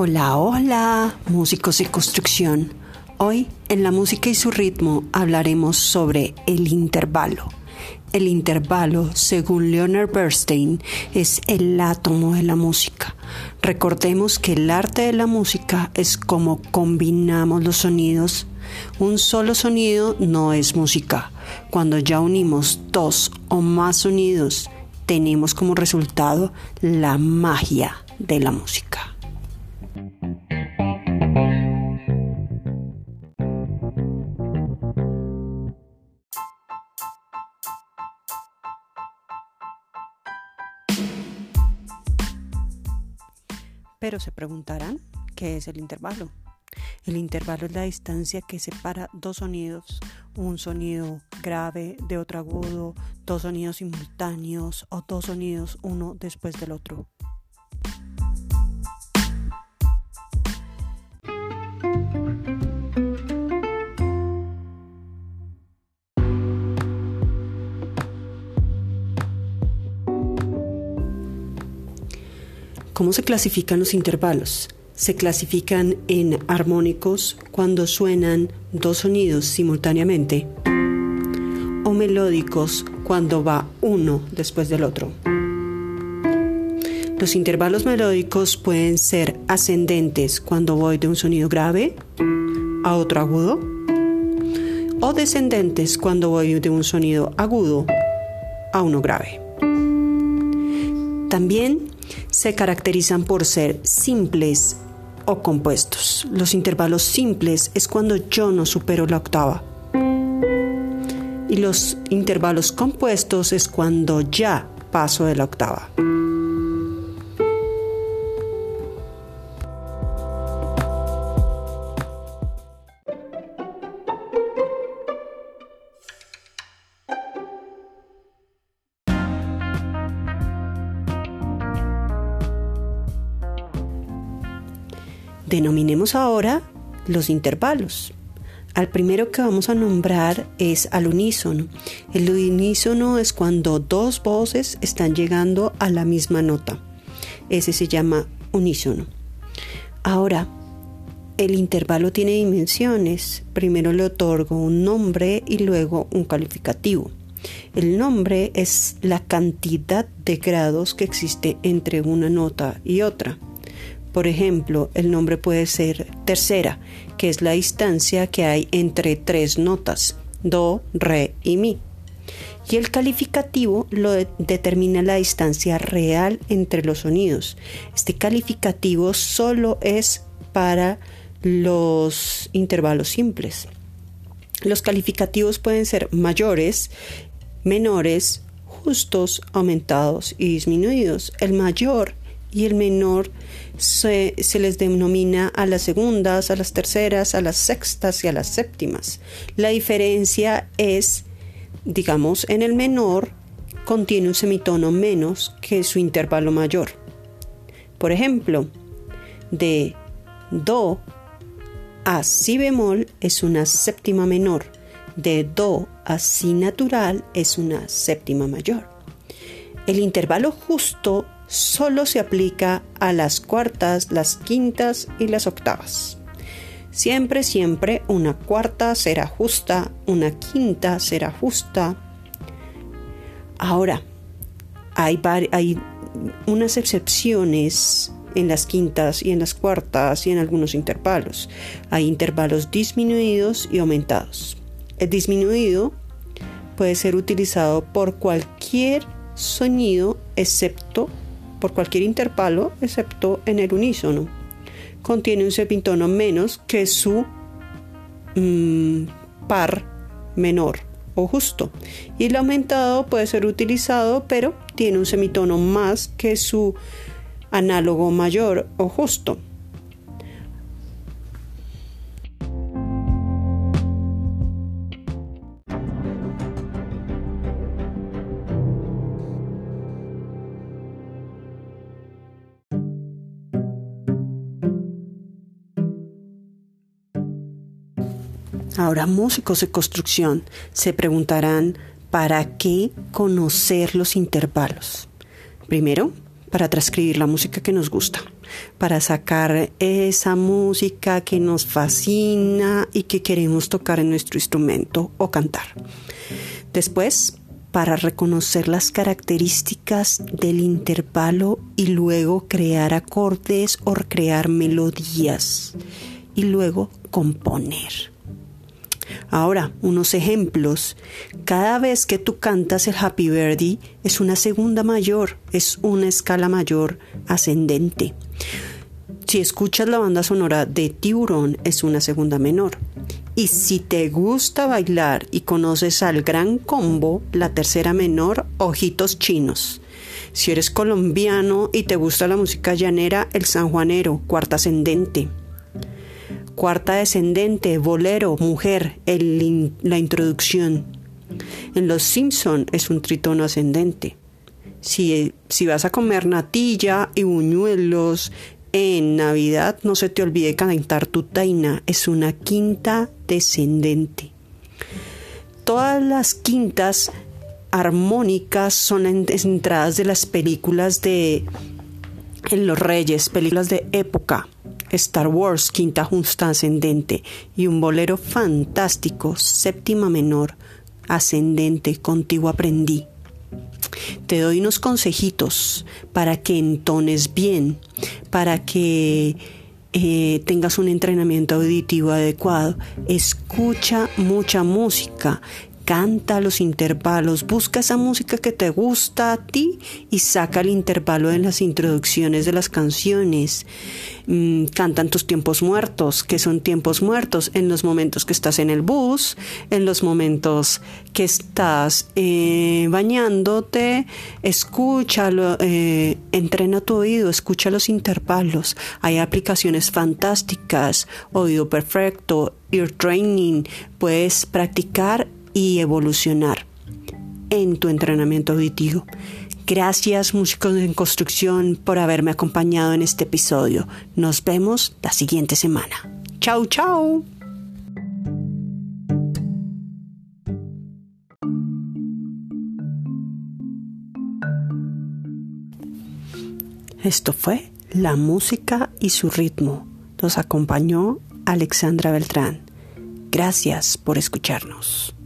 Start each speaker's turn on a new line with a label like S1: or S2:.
S1: Hola, hola, músicos de construcción. Hoy en la música y su ritmo hablaremos sobre el intervalo. El intervalo, según Leonard Bernstein, es el átomo de la música. Recordemos que el arte de la música es como combinamos los sonidos. Un solo sonido no es música. Cuando ya unimos dos o más sonidos, tenemos como resultado la magia de la música. Pero se preguntarán, ¿qué es el intervalo? El intervalo es la distancia que separa dos sonidos, un sonido grave de otro agudo, dos sonidos simultáneos o dos sonidos uno después del otro. ¿Cómo se clasifican los intervalos? Se clasifican en armónicos cuando suenan dos sonidos simultáneamente melódicos cuando va uno después del otro. Los intervalos melódicos pueden ser ascendentes cuando voy de un sonido grave a otro agudo o descendentes cuando voy de un sonido agudo a uno grave. También se caracterizan por ser simples o compuestos. Los intervalos simples es cuando yo no supero la octava. Y los intervalos compuestos es cuando ya paso de la octava. Denominemos ahora los intervalos. Al primero que vamos a nombrar es al unísono. El unísono es cuando dos voces están llegando a la misma nota. Ese se llama unísono. Ahora, el intervalo tiene dimensiones. Primero le otorgo un nombre y luego un calificativo. El nombre es la cantidad de grados que existe entre una nota y otra. Por ejemplo, el nombre puede ser tercera, que es la distancia que hay entre tres notas, do, re y mi. Y el calificativo lo determina la distancia real entre los sonidos. Este calificativo solo es para los intervalos simples. Los calificativos pueden ser mayores, menores, justos, aumentados y disminuidos. El mayor y el menor se, les denomina a las segundas, a las terceras, a las sextas y a las séptimas. La diferencia es, digamos, en el menor contiene un semitono menos que su intervalo mayor. Por ejemplo, de Do a Si bemol es una séptima menor, de Do a Si natural es una séptima mayor. El intervalo justo solo se aplica a las cuartas, las quintas y las octavas. Siempre, siempre una cuarta será justa, una quinta será justa. Ahora, hay, hay unas excepciones en las quintas y en las cuartas y en algunos intervalos. Hay intervalos disminuidos y aumentados. El disminuido puede ser utilizado por cualquier sonido excepto por cualquier intervalo excepto en el unísono. Contiene un semitono menos que su mm, par menor o justo. Y el aumentado puede ser utilizado, pero tiene un semitono más que su análogo mayor o justo. Ahora músicos de construcción se preguntarán, ¿para qué conocer los intervalos? Primero, para transcribir la música que nos gusta, para sacar esa música que nos fascina y que queremos tocar en nuestro instrumento o cantar. Después, para reconocer las características del intervalo y luego crear acordes o crear melodías y luego componer. Ahora, unos ejemplos. Cada vez que tú cantas el Happy Birthday es una segunda mayor, es una escala mayor ascendente. Si escuchas la banda sonora de Tiburón es una segunda menor. Y si te gusta bailar y conoces al gran combo, la tercera menor, ojitos chinos. Si eres colombiano y te gusta la música llanera, el sanjuanero, cuarta ascendente cuarta descendente, bolero, mujer, la introducción. En Los Simpson es un tritono ascendente. Si, si vas a comer natilla y buñuelos en Navidad, no se te olvide cantar tu taina, es una quinta descendente. Todas las quintas armónicas son entradas de las películas de en Los Reyes, películas de época. Star Wars, quinta justa ascendente, y un bolero fantástico, séptima menor, ascendente, contigo aprendí. Te doy unos consejitos para que entones bien, para que eh, tengas un entrenamiento auditivo adecuado. Escucha mucha música, canta los intervalos, busca esa música que te gusta a ti y saca el intervalo en las introducciones de las canciones. Mm, cantan tus tiempos muertos, que son tiempos muertos en los momentos que estás en el bus, en los momentos que estás eh, bañándote, escúchalo, eh, entrena tu oído, escucha los intervalos. Hay aplicaciones fantásticas, oído perfecto, ear training, puedes practicar y evolucionar en tu entrenamiento auditivo. Gracias músicos en construcción por haberme acompañado en este episodio. Nos vemos la siguiente semana. Chau, chau. Esto fue La música y su ritmo. Nos acompañó Alexandra Beltrán. Gracias por escucharnos.